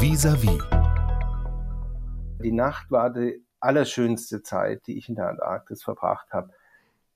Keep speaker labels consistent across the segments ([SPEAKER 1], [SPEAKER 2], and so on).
[SPEAKER 1] Vis-à-vis.
[SPEAKER 2] Die Nacht war die allerschönste Zeit, die ich in der Antarktis verbracht habe.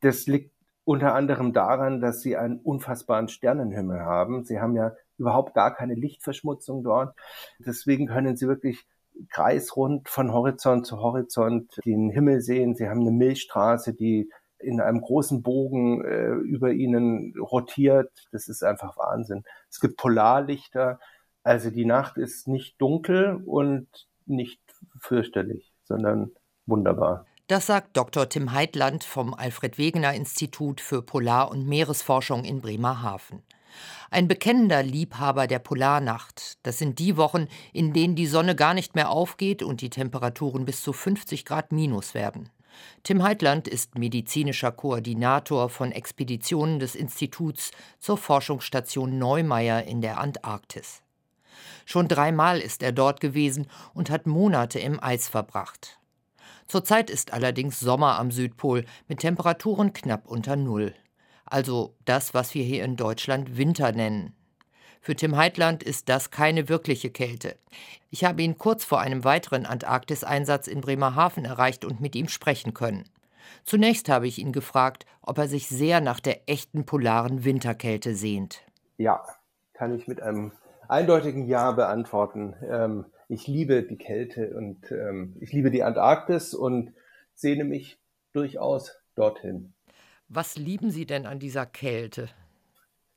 [SPEAKER 2] Das liegt unter anderem daran, dass sie einen unfassbaren Sternenhimmel haben. Sie haben ja überhaupt gar keine Lichtverschmutzung dort. Deswegen können sie wirklich kreisrund von Horizont zu Horizont den Himmel sehen. Sie haben eine Milchstraße, die in einem großen Bogen äh, über ihnen rotiert. Das ist einfach Wahnsinn. Es gibt Polarlichter. Also die Nacht ist nicht dunkel und nicht fürchterlich, sondern wunderbar.
[SPEAKER 3] Das sagt Dr. Tim Heitland vom Alfred Wegener Institut für Polar- und Meeresforschung in Bremerhaven. Ein bekennender Liebhaber der Polarnacht. Das sind die Wochen, in denen die Sonne gar nicht mehr aufgeht und die Temperaturen bis zu 50 Grad minus werden. Tim Heitland ist medizinischer Koordinator von Expeditionen des Instituts zur Forschungsstation Neumeier in der Antarktis. Schon dreimal ist er dort gewesen und hat Monate im Eis verbracht. Zurzeit ist allerdings Sommer am Südpol mit Temperaturen knapp unter Null. Also das, was wir hier in Deutschland Winter nennen. Für Tim Heitland ist das keine wirkliche Kälte. Ich habe ihn kurz vor einem weiteren Antarktis-Einsatz in Bremerhaven erreicht und mit ihm sprechen können. Zunächst habe ich ihn gefragt, ob er sich sehr nach der echten polaren Winterkälte sehnt.
[SPEAKER 2] Ja, kann ich mit einem eindeutigen Ja beantworten. Ähm, ich liebe die Kälte und ähm, ich liebe die Antarktis und sehne mich durchaus dorthin.
[SPEAKER 3] Was lieben Sie denn an dieser Kälte?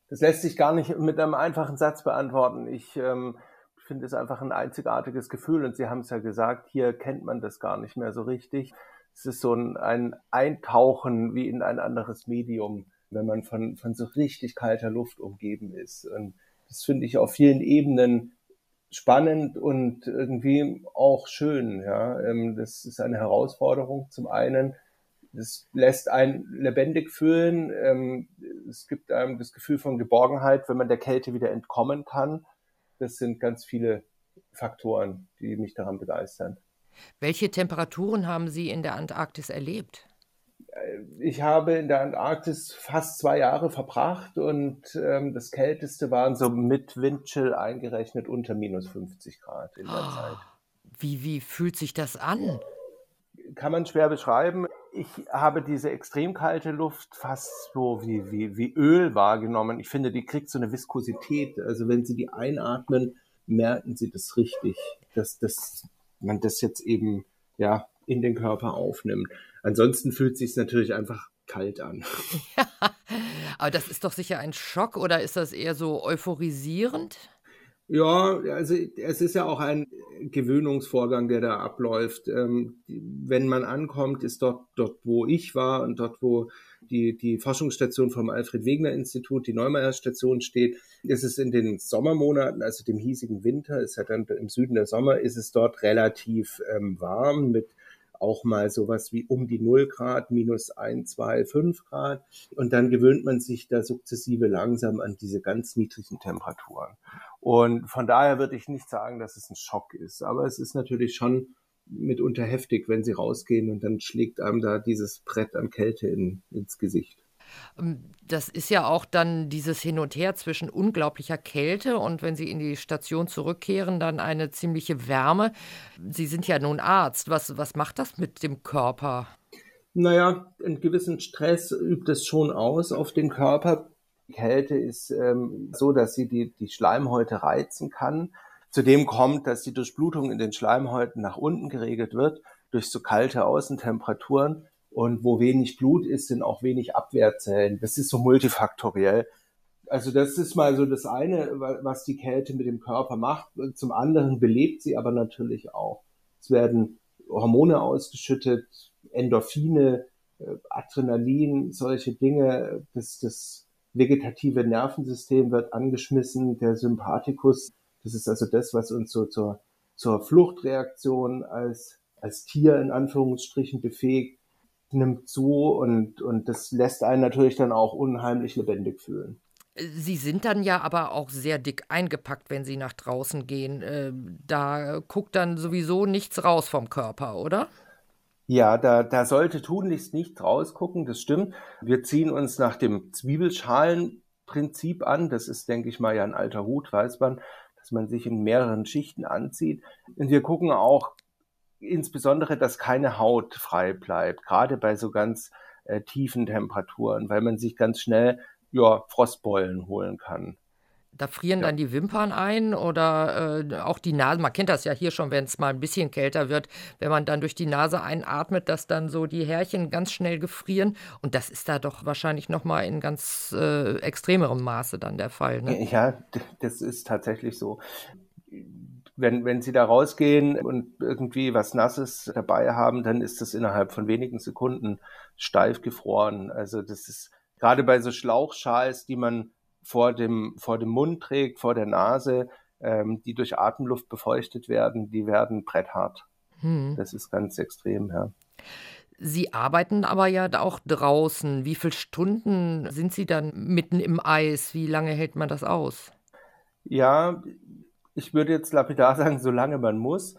[SPEAKER 2] Das lässt sich gar nicht mit einem einfachen Satz beantworten. Ich ähm, finde es einfach ein einzigartiges Gefühl und Sie haben es ja gesagt, hier kennt man das gar nicht mehr so richtig. Es ist so ein, ein Eintauchen wie in ein anderes Medium, wenn man von, von so richtig kalter Luft umgeben ist. Und das finde ich auf vielen Ebenen spannend und irgendwie auch schön. Ja, ähm, das ist eine Herausforderung zum einen es lässt einen lebendig fühlen. Ähm, es gibt einem das Gefühl von Geborgenheit, wenn man der Kälte wieder entkommen kann. Das sind ganz viele Faktoren, die mich daran begeistern.
[SPEAKER 3] Welche Temperaturen haben Sie in der Antarktis erlebt?
[SPEAKER 2] Ich habe in der Antarktis fast zwei Jahre verbracht und ähm, das Kälteste waren so mit Windchill eingerechnet unter minus 50 Grad in der oh, Zeit.
[SPEAKER 3] Wie, wie fühlt sich das an?
[SPEAKER 2] Kann man schwer beschreiben ich habe diese extrem kalte Luft fast so wie, wie, wie Öl wahrgenommen. Ich finde, die kriegt so eine Viskosität. Also wenn Sie die einatmen, merken Sie das richtig, dass, dass man das jetzt eben ja in den Körper aufnimmt. Ansonsten fühlt sich natürlich einfach kalt an.
[SPEAKER 3] Ja, aber das ist doch sicher ein Schock oder ist das eher so euphorisierend?
[SPEAKER 2] Ja, also es ist ja auch ein Gewöhnungsvorgang, der da abläuft. Ähm, wenn man ankommt, ist dort, dort, wo ich war und dort, wo die, die Forschungsstation vom Alfred Wegener Institut, die Neumeier Station steht, ist es in den Sommermonaten, also dem hiesigen Winter, ist ja dann im Süden der Sommer, ist es dort relativ ähm, warm mit auch mal sowas wie um die 0 Grad, minus 1, 2, 5 Grad. Und dann gewöhnt man sich da sukzessive langsam an diese ganz niedrigen Temperaturen. Und von daher würde ich nicht sagen, dass es ein Schock ist. Aber es ist natürlich schon mitunter heftig, wenn sie rausgehen und dann schlägt einem da dieses Brett an Kälte in, ins Gesicht.
[SPEAKER 3] Ähm, das ist ja auch dann dieses Hin und Her zwischen unglaublicher Kälte und wenn Sie in die Station zurückkehren, dann eine ziemliche Wärme. Sie sind ja nun Arzt. Was, was macht das mit dem Körper?
[SPEAKER 2] Naja, einen gewissen Stress übt es schon aus auf den Körper. Kälte ist ähm, so, dass sie die, die Schleimhäute reizen kann. Zudem kommt, dass die Durchblutung in den Schleimhäuten nach unten geregelt wird durch so kalte Außentemperaturen. Und wo wenig Blut ist, sind auch wenig Abwehrzellen. Das ist so multifaktoriell. Also das ist mal so das eine, was die Kälte mit dem Körper macht. Zum anderen belebt sie aber natürlich auch. Es werden Hormone ausgeschüttet, Endorphine, äh, Adrenalin, solche Dinge. Das, das vegetative Nervensystem wird angeschmissen, der Sympathikus. Das ist also das, was uns so zur, zur Fluchtreaktion als, als Tier in Anführungsstrichen befähigt nimmt zu und, und das lässt einen natürlich dann auch unheimlich lebendig fühlen.
[SPEAKER 3] Sie sind dann ja aber auch sehr dick eingepackt, wenn Sie nach draußen gehen. Äh, da guckt dann sowieso nichts raus vom Körper, oder?
[SPEAKER 2] Ja, da, da sollte tunlichst nicht rausgucken, das stimmt. Wir ziehen uns nach dem Zwiebelschalenprinzip an. Das ist, denke ich mal, ja ein alter Hut, weiß man. dass man sich in mehreren Schichten anzieht. Und wir gucken auch insbesondere, dass keine Haut frei bleibt, gerade bei so ganz äh, tiefen Temperaturen, weil man sich ganz schnell ja, Frostbeulen holen kann.
[SPEAKER 3] Da frieren ja. dann die Wimpern ein oder äh, auch die Nase. Man kennt das ja hier schon, wenn es mal ein bisschen kälter wird, wenn man dann durch die Nase einatmet, dass dann so die Härchen ganz schnell gefrieren. Und das ist da doch wahrscheinlich noch mal in ganz äh, extremerem Maße dann der Fall. Ne?
[SPEAKER 2] Ja, das ist tatsächlich so. Wenn, wenn Sie da rausgehen und irgendwie was Nasses dabei haben, dann ist das innerhalb von wenigen Sekunden steif gefroren. Also das ist gerade bei so Schlauchschals, die man vor dem, vor dem Mund trägt, vor der Nase, ähm, die durch Atemluft befeuchtet werden, die werden bretthart. Hm. Das ist ganz extrem, ja.
[SPEAKER 3] Sie arbeiten aber ja auch draußen. Wie viele Stunden sind Sie dann mitten im Eis? Wie lange hält man das aus?
[SPEAKER 2] Ja, ich würde jetzt lapidar sagen, solange man muss.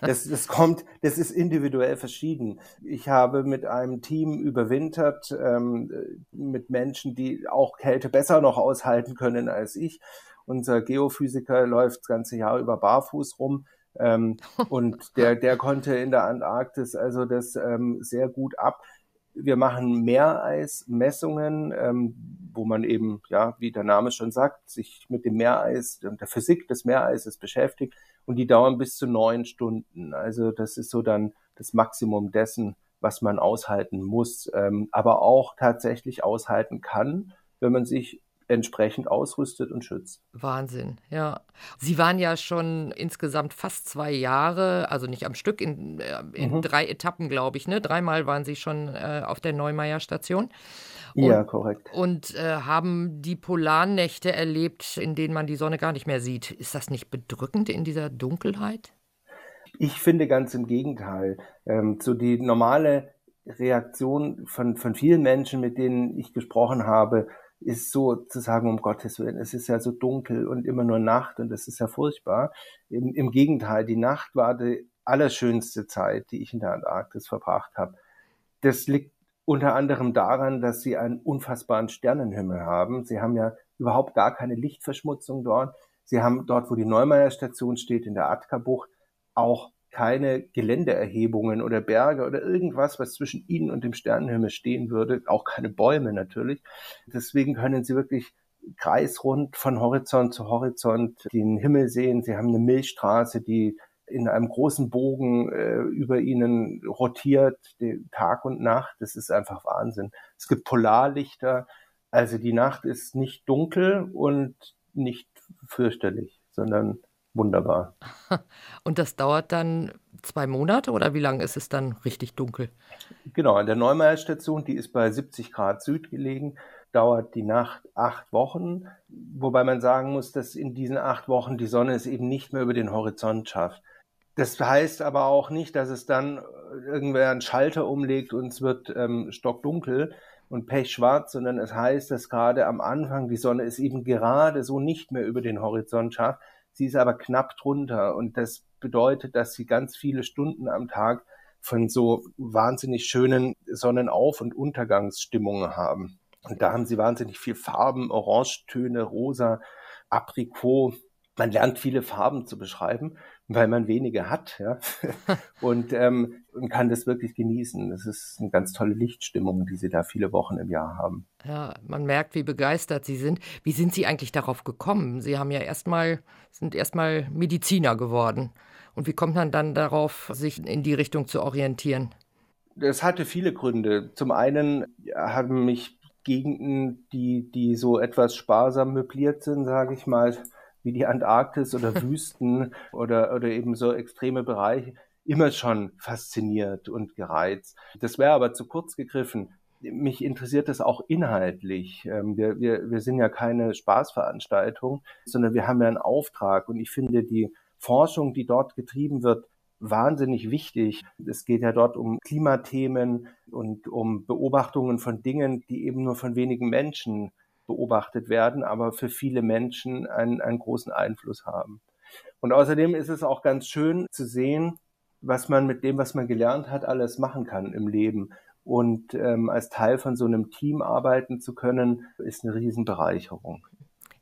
[SPEAKER 2] Das, das kommt, das ist individuell verschieden. Ich habe mit einem Team überwintert, ähm, mit Menschen, die auch Kälte besser noch aushalten können als ich. Unser Geophysiker läuft das ganze Jahr über barfuß rum. Ähm, und der, der konnte in der Antarktis also das ähm, sehr gut ab. Wir machen Meereismessungen, ähm, wo man eben, ja, wie der Name schon sagt, sich mit dem Meereis und der Physik des Meereises beschäftigt und die dauern bis zu neun Stunden. Also das ist so dann das Maximum dessen, was man aushalten muss, ähm, aber auch tatsächlich aushalten kann, wenn man sich entsprechend ausrüstet und schützt.
[SPEAKER 3] Wahnsinn, ja. Sie waren ja schon insgesamt fast zwei Jahre, also nicht am Stück, in, äh, in mhm. drei Etappen, glaube ich. Ne? Dreimal waren Sie schon äh, auf der Neumeier Station.
[SPEAKER 2] Und, ja, korrekt.
[SPEAKER 3] Und äh, haben die Polarnächte erlebt, in denen man die Sonne gar nicht mehr sieht. Ist das nicht bedrückend in dieser Dunkelheit?
[SPEAKER 2] Ich finde ganz im Gegenteil. Ähm, so die normale Reaktion von, von vielen Menschen, mit denen ich gesprochen habe, ist so zu sagen, um Gottes Willen, es ist ja so dunkel und immer nur Nacht und das ist ja furchtbar. Im, im Gegenteil, die Nacht war die allerschönste Zeit, die ich in der Antarktis verbracht habe. Das liegt unter anderem daran, dass sie einen unfassbaren Sternenhimmel haben. Sie haben ja überhaupt gar keine Lichtverschmutzung dort. Sie haben dort, wo die Neumeier Station steht, in der Atka-Bucht, auch keine Geländeerhebungen oder Berge oder irgendwas, was zwischen ihnen und dem Sternenhimmel stehen würde, auch keine Bäume natürlich. Deswegen können sie wirklich kreisrund von Horizont zu Horizont den Himmel sehen. Sie haben eine Milchstraße, die in einem großen Bogen äh, über ihnen rotiert, Tag und Nacht. Das ist einfach Wahnsinn. Es gibt Polarlichter. Also die Nacht ist nicht dunkel und nicht fürchterlich, sondern wunderbar.
[SPEAKER 3] Und das dauert dann zwei Monate oder wie lange ist es dann richtig dunkel?
[SPEAKER 2] Genau, an der Neumeier Station, die ist bei 70 Grad Süd gelegen, dauert die Nacht acht Wochen, wobei man sagen muss, dass in diesen acht Wochen die Sonne es eben nicht mehr über den Horizont schafft. Das heißt aber auch nicht, dass es dann irgendwer einen Schalter umlegt und es wird ähm, stockdunkel und pechschwarz, sondern es heißt, dass gerade am Anfang die Sonne es eben gerade so nicht mehr über den Horizont schafft. Sie ist aber knapp drunter und das bedeutet, dass sie ganz viele Stunden am Tag von so wahnsinnig schönen Sonnenauf- und Untergangsstimmungen haben. Und da haben sie wahnsinnig viel Farben, Orangetöne, rosa, Aprikot. Man lernt viele Farben zu beschreiben weil man wenige hat, ja. und, ähm, und kann das wirklich genießen. Das ist eine ganz tolle Lichtstimmung, die Sie da viele Wochen im Jahr haben.
[SPEAKER 3] Ja, man merkt, wie begeistert Sie sind. Wie sind Sie eigentlich darauf gekommen? Sie haben ja erstmal, sind erstmal Mediziner geworden. Und wie kommt man dann darauf, sich in die Richtung zu orientieren?
[SPEAKER 2] Das hatte viele Gründe. Zum einen haben mich Gegenden, die, die so etwas sparsam möbliert sind, sage ich mal, wie die Antarktis oder Wüsten oder, oder eben so extreme Bereiche immer schon fasziniert und gereizt. Das wäre aber zu kurz gegriffen. Mich interessiert das auch inhaltlich. Ähm, wir, wir, wir sind ja keine Spaßveranstaltung, sondern wir haben ja einen Auftrag. Und ich finde die Forschung, die dort getrieben wird, wahnsinnig wichtig. Es geht ja dort um Klimathemen und um Beobachtungen von Dingen, die eben nur von wenigen Menschen beobachtet werden, aber für viele Menschen einen, einen großen Einfluss haben. Und außerdem ist es auch ganz schön zu sehen, was man mit dem, was man gelernt hat, alles machen kann im Leben. Und ähm, als Teil von so einem Team arbeiten zu können, ist eine Riesenbereicherung.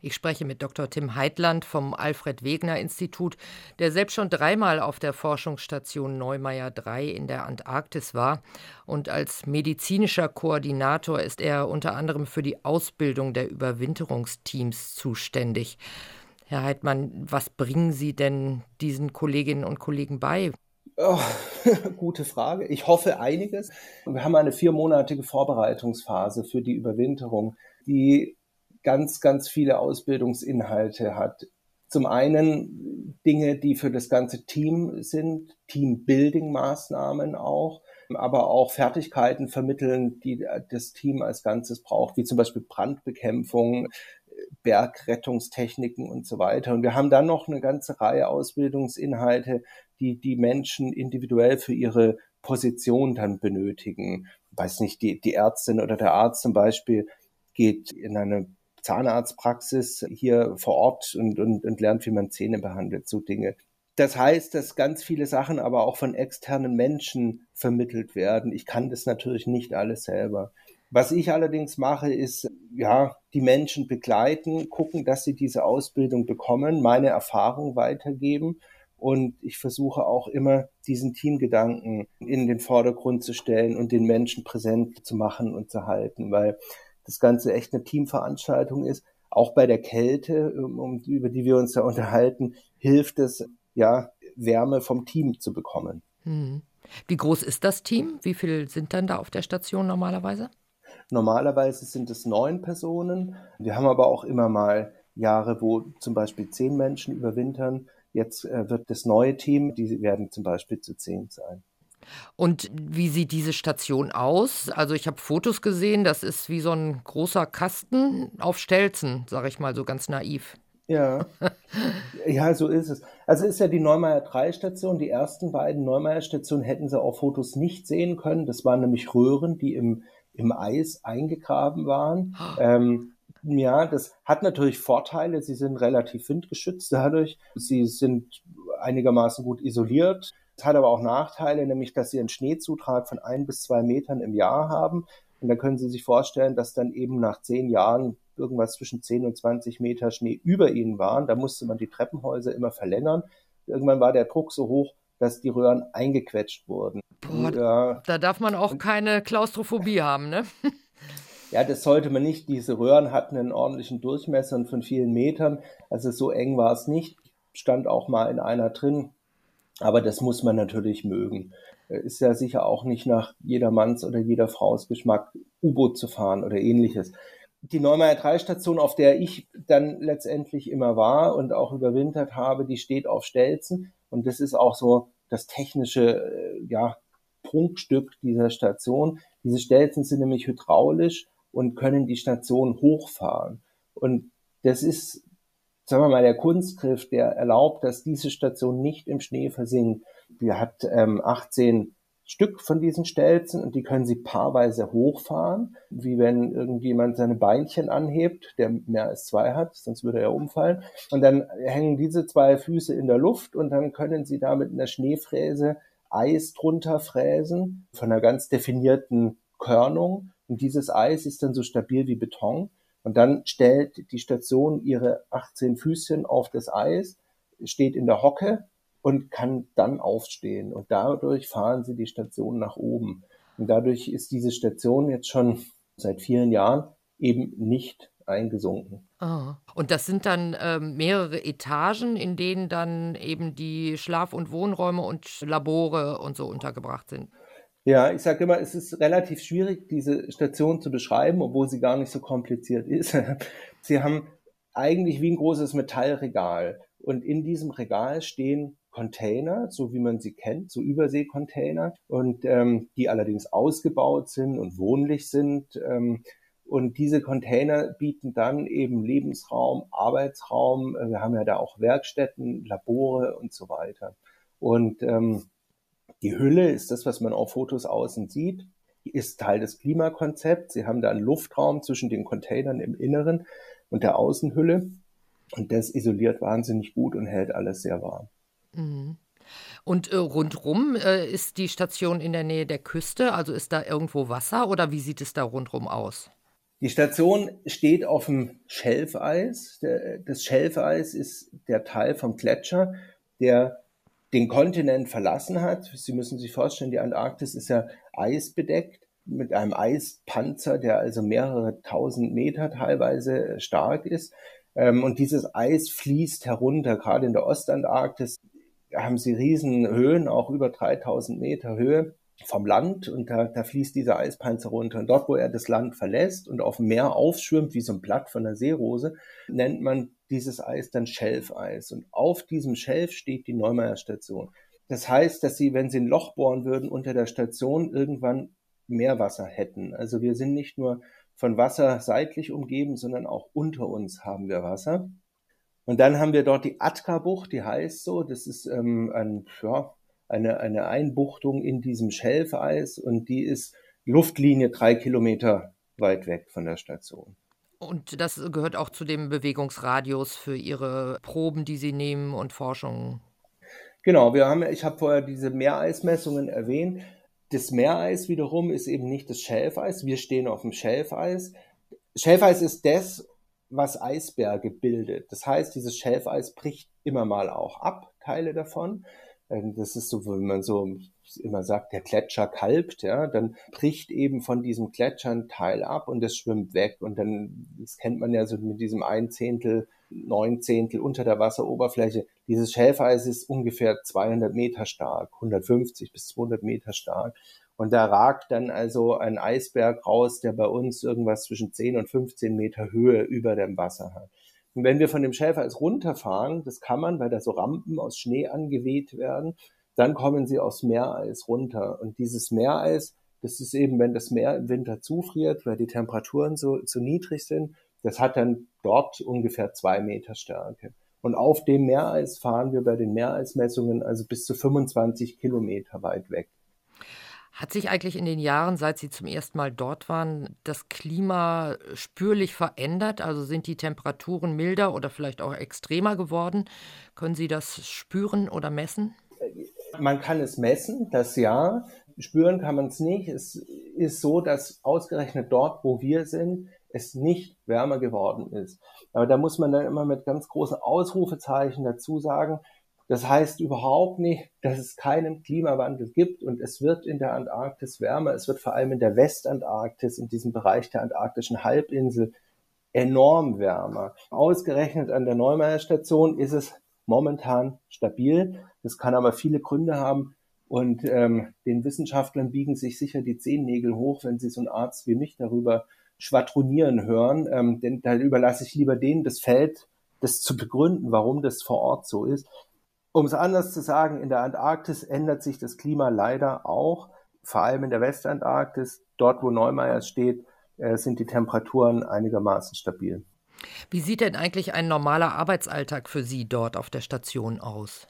[SPEAKER 3] Ich spreche mit Dr. Tim Heitland vom Alfred Wegener Institut, der selbst schon dreimal auf der Forschungsstation Neumeier 3 in der Antarktis war. Und als medizinischer Koordinator ist er unter anderem für die Ausbildung der Überwinterungsteams zuständig. Herr Heitmann, was bringen Sie denn diesen Kolleginnen und Kollegen bei?
[SPEAKER 2] Oh, gute Frage. Ich hoffe einiges. Wir haben eine viermonatige Vorbereitungsphase für die Überwinterung, die ganz, ganz viele Ausbildungsinhalte hat. Zum einen Dinge, die für das ganze Team sind, Teambuilding-Maßnahmen auch, aber auch Fertigkeiten vermitteln, die das Team als Ganzes braucht, wie zum Beispiel Brandbekämpfung, Bergrettungstechniken und so weiter. Und wir haben dann noch eine ganze Reihe Ausbildungsinhalte, die die Menschen individuell für ihre Position dann benötigen. Weiß nicht, die, die Ärztin oder der Arzt zum Beispiel geht in eine Zahnarztpraxis hier vor Ort und, und, und lernt, wie man Zähne behandelt, so Dinge. Das heißt, dass ganz viele Sachen aber auch von externen Menschen vermittelt werden. Ich kann das natürlich nicht alles selber. Was ich allerdings mache, ist, ja, die Menschen begleiten, gucken, dass sie diese Ausbildung bekommen, meine Erfahrung weitergeben. Und ich versuche auch immer, diesen Teamgedanken in den Vordergrund zu stellen und den Menschen präsent zu machen und zu halten, weil das Ganze echt eine Teamveranstaltung ist. Auch bei der Kälte, um, über die wir uns da unterhalten, hilft es, ja, Wärme vom Team zu bekommen. Hm.
[SPEAKER 3] Wie groß ist das Team? Wie viele sind dann da auf der Station normalerweise?
[SPEAKER 2] Normalerweise sind es neun Personen. Wir haben aber auch immer mal Jahre, wo zum Beispiel zehn Menschen überwintern. Jetzt äh, wird das neue Team, die werden zum Beispiel zu zehn sein.
[SPEAKER 3] Und wie sieht diese Station aus? Also ich habe Fotos gesehen, das ist wie so ein großer Kasten auf Stelzen, sage ich mal so ganz naiv.
[SPEAKER 2] Ja. ja, so ist es. Also ist ja die Neumeier 3 Station. Die ersten beiden Neumeier Stationen hätten sie auf Fotos nicht sehen können. Das waren nämlich Röhren, die im, im Eis eingegraben waren. ähm, ja, das hat natürlich Vorteile. Sie sind relativ windgeschützt dadurch. Sie sind einigermaßen gut isoliert. Es hat aber auch Nachteile, nämlich dass sie einen Schneezutrag von ein bis zwei Metern im Jahr haben. Und da können Sie sich vorstellen, dass dann eben nach zehn Jahren irgendwas zwischen 10 und 20 Meter Schnee über ihnen waren. Da musste man die Treppenhäuser immer verlängern. Irgendwann war der Druck so hoch, dass die Röhren eingequetscht wurden.
[SPEAKER 3] Boah, ja. Da darf man auch keine Klaustrophobie haben, ne?
[SPEAKER 2] Ja, das sollte man nicht. Diese Röhren hatten einen ordentlichen Durchmesser von vielen Metern. Also so eng war es nicht. Stand auch mal in einer drin. Aber das muss man natürlich mögen. Äh, ist ja sicher auch nicht nach jedermanns oder jeder Frau's Geschmack, U-Boot zu fahren oder ähnliches. Die Neumeier 3 Station, auf der ich dann letztendlich immer war und auch überwintert habe, die steht auf Stelzen. Und das ist auch so das technische, äh, ja, Prunkstück dieser Station. Diese Stelzen sind nämlich hydraulisch und können die Station hochfahren. Und das ist sagen wir mal, der Kunstgriff, der erlaubt, dass diese Station nicht im Schnee versinkt. Die hat ähm, 18 Stück von diesen Stelzen und die können sie paarweise hochfahren, wie wenn irgendjemand seine Beinchen anhebt, der mehr als zwei hat, sonst würde er umfallen. Und dann hängen diese zwei Füße in der Luft und dann können sie da mit einer Schneefräse Eis drunter fräsen von einer ganz definierten Körnung. Und dieses Eis ist dann so stabil wie Beton. Und dann stellt die Station ihre 18 Füßchen auf das Eis, steht in der Hocke und kann dann aufstehen. Und dadurch fahren sie die Station nach oben. Und dadurch ist diese Station jetzt schon seit vielen Jahren eben nicht eingesunken.
[SPEAKER 3] Oh. Und das sind dann ähm, mehrere Etagen, in denen dann eben die Schlaf- und Wohnräume und Labore und so untergebracht sind.
[SPEAKER 2] Ja, ich sage immer, es ist relativ schwierig, diese Station zu beschreiben, obwohl sie gar nicht so kompliziert ist. sie haben eigentlich wie ein großes Metallregal und in diesem Regal stehen Container, so wie man sie kennt, so Überseekontainer und ähm, die allerdings ausgebaut sind und wohnlich sind. Ähm, und diese Container bieten dann eben Lebensraum, Arbeitsraum. Wir haben ja da auch Werkstätten, Labore und so weiter. Und ähm, die Hülle ist das, was man auf Fotos außen sieht, ist Teil des Klimakonzepts. Sie haben da einen Luftraum zwischen den Containern im Inneren und der Außenhülle. Und das isoliert wahnsinnig gut und hält alles sehr warm.
[SPEAKER 3] Mhm. Und äh, rundrum äh, ist die Station in der Nähe der Küste, also ist da irgendwo Wasser oder wie sieht es da rundrum aus?
[SPEAKER 2] Die Station steht auf dem Schelfeis. Das Schelfeis ist der Teil vom Gletscher, der den Kontinent verlassen hat. Sie müssen sich vorstellen, die Antarktis ist ja eisbedeckt mit einem Eispanzer, der also mehrere tausend Meter teilweise stark ist. Ähm, und dieses Eis fließt herunter, gerade in der Ostantarktis haben sie riesen Höhen, auch über 3000 Meter Höhe vom Land und da, da fließt dieser Eispanzer runter. Und dort, wo er das Land verlässt und auf dem Meer aufschwimmt, wie so ein Blatt von der Seerose, nennt man dieses Eis dann Schelfeis. Und auf diesem Schelf steht die Neumeier Station. Das heißt, dass sie, wenn sie ein Loch bohren würden unter der Station, irgendwann Meerwasser hätten. Also wir sind nicht nur von Wasser seitlich umgeben, sondern auch unter uns haben wir Wasser. Und dann haben wir dort die Atka-Bucht, die heißt so. Das ist ähm, ein, ja, eine, eine Einbuchtung in diesem Schelfeis und die ist Luftlinie drei Kilometer weit weg von der Station.
[SPEAKER 3] Und das gehört auch zu dem Bewegungsradius für Ihre Proben, die Sie nehmen und Forschungen.
[SPEAKER 2] Genau, wir haben, ich habe vorher diese Meereismessungen erwähnt. Das Meereis wiederum ist eben nicht das Schelfeis. Wir stehen auf dem Schelfeis. Schelfeis ist das, was Eisberge bildet. Das heißt, dieses Schelfeis bricht immer mal auch ab, Teile davon. Ähm, das ist so, wenn man so immer sagt, der Gletscher kalbt, ja, dann bricht eben von diesem Gletscher ein Teil ab und es schwimmt weg. Und dann, das kennt man ja so mit diesem ein Zehntel, neun Zehntel unter der Wasseroberfläche. Dieses Schelfeis ist ungefähr 200 Meter stark, 150 bis 200 Meter stark. Und da ragt dann also ein Eisberg raus, der bei uns irgendwas zwischen 10 und 15 Meter Höhe über dem Wasser hat. Und wenn wir von dem Schäfereis runterfahren, das kann man, weil da so Rampen aus Schnee angeweht werden, dann kommen sie aus Meereis runter. Und dieses Meereis, das ist eben, wenn das Meer im Winter zufriert, weil die Temperaturen so, so niedrig sind, das hat dann dort ungefähr zwei Meter Stärke. Und auf dem Meereis fahren wir bei den Meereismessungen also bis zu 25 Kilometer weit weg.
[SPEAKER 3] Hat sich eigentlich in den Jahren, seit Sie zum ersten Mal dort waren, das Klima spürlich verändert? Also sind die Temperaturen milder oder vielleicht auch extremer geworden? Können Sie das spüren oder messen?
[SPEAKER 2] Man kann es messen, das ja. Spüren kann man es nicht. Es ist so, dass ausgerechnet dort, wo wir sind, es nicht wärmer geworden ist. Aber da muss man dann immer mit ganz großen Ausrufezeichen dazu sagen, das heißt überhaupt nicht, dass es keinen Klimawandel gibt und es wird in der Antarktis wärmer. Es wird vor allem in der Westantarktis, in diesem Bereich der antarktischen Halbinsel, enorm wärmer. Ausgerechnet an der Neumeier Station ist es momentan stabil. Das kann aber viele Gründe haben. Und ähm, den Wissenschaftlern biegen sich sicher die Zehennägel hoch, wenn sie so einen Arzt wie mich darüber schwadronieren hören. Ähm, denn da überlasse ich lieber denen das Feld, das zu begründen, warum das vor Ort so ist. Um es anders zu sagen, in der Antarktis ändert sich das Klima leider auch, vor allem in der Westantarktis. Dort, wo Neumeier steht, äh, sind die Temperaturen einigermaßen stabil.
[SPEAKER 3] Wie sieht denn eigentlich ein normaler Arbeitsalltag für Sie dort auf der Station aus?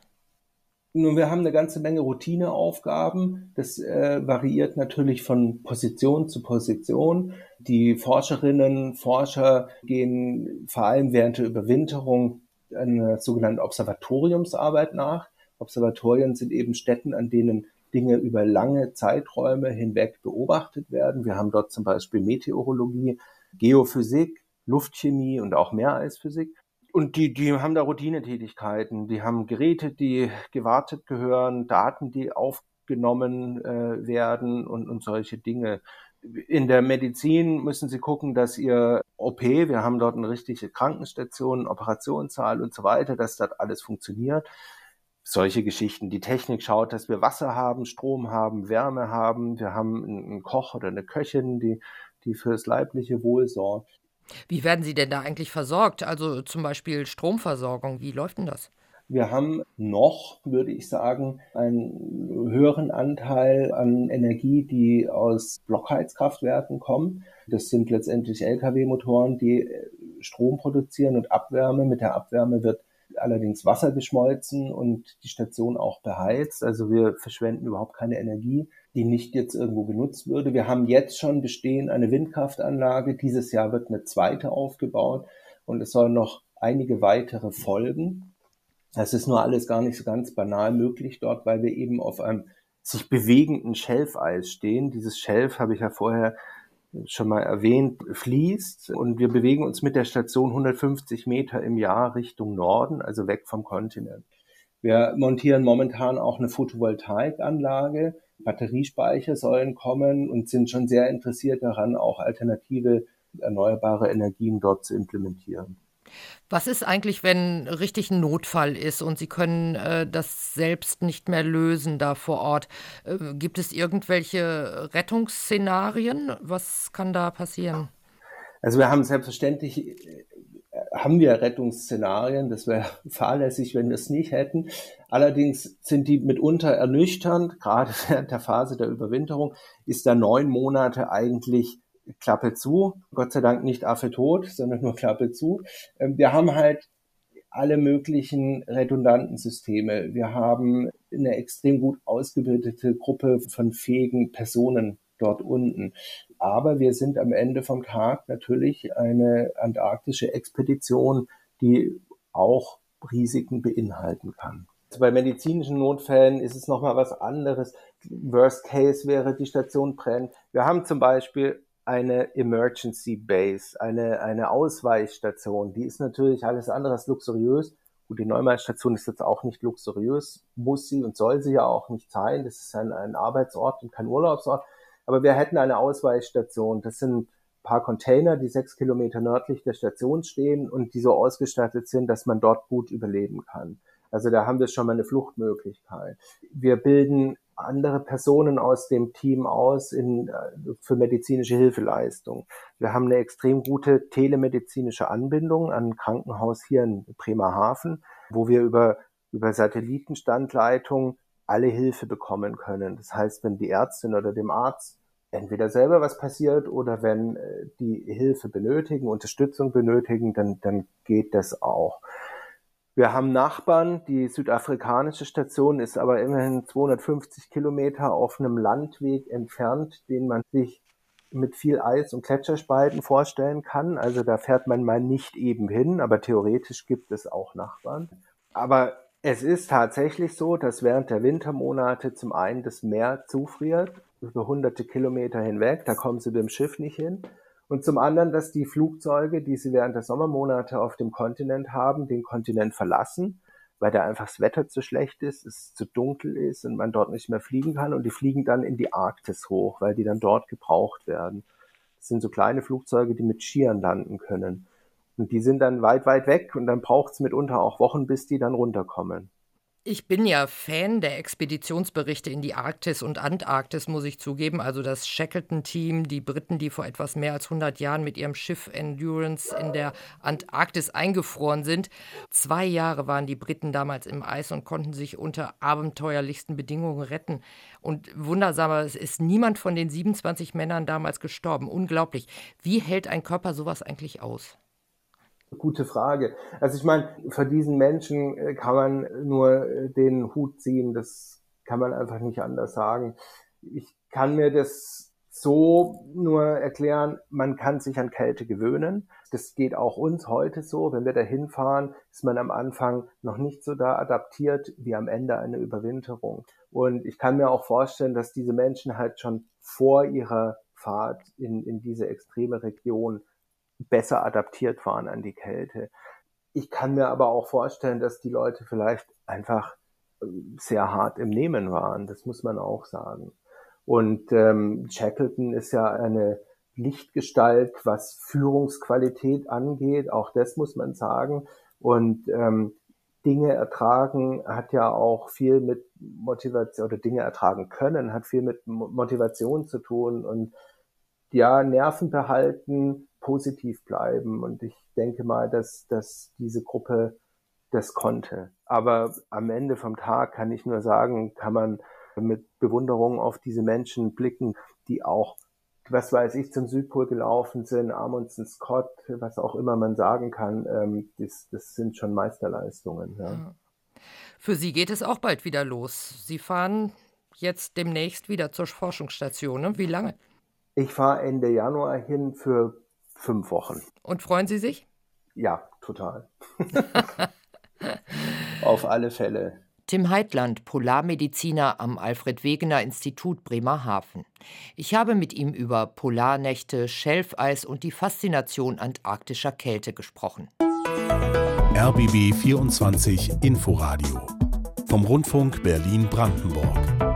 [SPEAKER 2] Nun, wir haben eine ganze Menge Routineaufgaben. Das äh, variiert natürlich von Position zu Position. Die Forscherinnen, Forscher gehen vor allem während der Überwinterung einer sogenannten Observatoriumsarbeit nach. Observatorien sind eben Stätten, an denen Dinge über lange Zeiträume hinweg beobachtet werden. Wir haben dort zum Beispiel Meteorologie, Geophysik, Luftchemie und auch Meereisphysik. Und die, die haben da Routinetätigkeiten. Die haben Geräte, die gewartet gehören, Daten, die aufgenommen äh, werden und, und solche Dinge in der Medizin müssen Sie gucken, dass Ihr OP, wir haben dort eine richtige Krankenstation, Operationssaal und so weiter, dass dort alles funktioniert. Solche Geschichten. Die Technik schaut, dass wir Wasser haben, Strom haben, Wärme haben. Wir haben einen Koch oder eine Köchin, die, die fürs leibliche Wohl sorgt.
[SPEAKER 3] Wie werden Sie denn da eigentlich versorgt? Also zum Beispiel Stromversorgung, wie läuft denn das?
[SPEAKER 2] Wir haben noch, würde ich sagen, einen höheren Anteil an Energie, die aus Blockheizkraftwerken kommen. Das sind letztendlich Lkw-Motoren, die Strom produzieren und Abwärme. Mit der Abwärme wird allerdings Wasser geschmolzen und die Station auch beheizt. Also wir verschwenden überhaupt keine Energie, die nicht jetzt irgendwo genutzt würde. Wir haben jetzt schon bestehen eine Windkraftanlage. Dieses Jahr wird eine zweite aufgebaut und es sollen noch einige weitere folgen. Das ist nur alles gar nicht so ganz banal möglich dort, weil wir eben auf einem sich bewegenden Schelfeis stehen. Dieses Schelf habe ich ja vorher schon mal erwähnt, fließt und wir bewegen uns mit der Station 150 Meter im Jahr Richtung Norden, also weg vom Kontinent. Wir montieren momentan auch eine Photovoltaikanlage. Batteriespeicher sollen kommen und sind schon sehr interessiert daran, auch alternative erneuerbare Energien dort zu implementieren.
[SPEAKER 3] Was ist eigentlich, wenn richtig ein Notfall ist und Sie können äh, das selbst nicht mehr lösen da vor Ort? Äh, gibt es irgendwelche Rettungsszenarien? Was kann da passieren?
[SPEAKER 2] Also wir haben selbstverständlich äh, haben wir Rettungsszenarien. Das wäre fahrlässig, wenn wir es nicht hätten. Allerdings sind die mitunter ernüchternd. Gerade während der Phase der Überwinterung ist da neun Monate eigentlich Klappe zu. Gott sei Dank nicht Affe tot, sondern nur Klappe zu. Ähm, wir haben halt alle möglichen redundanten Systeme. Wir haben eine extrem gut ausgebildete Gruppe von fähigen Personen dort unten. Aber wir sind am Ende vom Tag natürlich eine antarktische Expedition, die auch Risiken beinhalten kann. Bei medizinischen Notfällen ist es nochmal was anderes. Worst Case wäre, die Station brennt. Wir haben zum Beispiel eine Emergency Base, eine, eine Ausweichstation. Die ist natürlich alles andere als luxuriös. Gut, die Neumar-Station ist jetzt auch nicht luxuriös, muss sie und soll sie ja auch nicht sein. Das ist ein, ein Arbeitsort und kein Urlaubsort. Aber wir hätten eine Ausweichstation. Das sind ein paar Container, die sechs Kilometer nördlich der Station stehen und die so ausgestattet sind, dass man dort gut überleben kann. Also da haben wir schon mal eine Fluchtmöglichkeit. Wir bilden andere Personen aus dem Team aus in, äh, für medizinische Hilfeleistung. Wir haben eine extrem gute telemedizinische Anbindung an ein Krankenhaus hier in Bremerhaven, wo wir über, über Satellitenstandleitung alle Hilfe bekommen können. Das heißt, wenn die Ärztin oder dem Arzt entweder selber was passiert oder wenn äh, die Hilfe benötigen, Unterstützung benötigen, dann, dann geht das auch. Wir haben Nachbarn. Die südafrikanische Station ist aber immerhin 250 Kilometer auf einem Landweg entfernt, den man sich mit viel Eis und Gletscherspalten vorstellen kann. Also da fährt man mal nicht eben hin, aber theoretisch gibt es auch Nachbarn. Aber es ist tatsächlich so, dass während der Wintermonate zum einen das Meer zufriert, über hunderte Kilometer hinweg, da kommen sie mit dem Schiff nicht hin. Und zum anderen, dass die Flugzeuge, die sie während der Sommermonate auf dem Kontinent haben, den Kontinent verlassen, weil da einfach das Wetter zu schlecht ist, es zu dunkel ist und man dort nicht mehr fliegen kann. Und die fliegen dann in die Arktis hoch, weil die dann dort gebraucht werden. Das sind so kleine Flugzeuge, die mit Skiern landen können. Und die sind dann weit, weit weg und dann braucht es mitunter auch Wochen, bis die dann runterkommen.
[SPEAKER 3] Ich bin ja Fan der Expeditionsberichte in die Arktis und Antarktis, muss ich zugeben. Also das Shackleton-Team, die Briten, die vor etwas mehr als 100 Jahren mit ihrem Schiff Endurance in der Antarktis eingefroren sind. Zwei Jahre waren die Briten damals im Eis und konnten sich unter abenteuerlichsten Bedingungen retten. Und wundersamer, es ist niemand von den 27 Männern damals gestorben. Unglaublich. Wie hält ein Körper sowas eigentlich aus?
[SPEAKER 2] Gute Frage. Also ich meine, für diesen Menschen äh, kann man nur äh, den Hut ziehen. Das kann man einfach nicht anders sagen. Ich kann mir das so nur erklären, man kann sich an Kälte gewöhnen. Das geht auch uns heute so. Wenn wir da hinfahren, ist man am Anfang noch nicht so da adaptiert wie am Ende einer Überwinterung. Und ich kann mir auch vorstellen, dass diese Menschen halt schon vor ihrer Fahrt in, in diese extreme Region besser adaptiert waren an die Kälte. Ich kann mir aber auch vorstellen, dass die Leute vielleicht einfach ähm, sehr hart im Nehmen waren. Das muss man auch sagen. Und ähm, Shackleton ist ja eine Lichtgestalt, was Führungsqualität angeht. Auch das muss man sagen. Und ähm, Dinge ertragen hat ja auch viel mit Motivation oder Dinge ertragen können, hat viel mit Motivation zu tun und ja, Nerven behalten, positiv bleiben. Und ich denke mal, dass, dass diese Gruppe das konnte. Aber am Ende vom Tag kann ich nur sagen, kann man mit Bewunderung auf diese Menschen blicken, die auch, was weiß ich, zum Südpol gelaufen sind, Amundsen Scott, was auch immer man sagen kann, ähm, das, das sind schon Meisterleistungen. Ja.
[SPEAKER 3] Für Sie geht es auch bald wieder los. Sie fahren jetzt demnächst wieder zur Forschungsstation. Ne? Wie lange?
[SPEAKER 2] Ich fahre Ende Januar hin für fünf Wochen.
[SPEAKER 3] Und freuen Sie sich?
[SPEAKER 2] Ja, total. Auf alle Fälle.
[SPEAKER 3] Tim Heitland, Polarmediziner am Alfred Wegener Institut Bremerhaven. Ich habe mit ihm über Polarnächte, Schelfeis und die Faszination antarktischer Kälte gesprochen.
[SPEAKER 1] RBB 24 Inforadio vom Rundfunk Berlin-Brandenburg.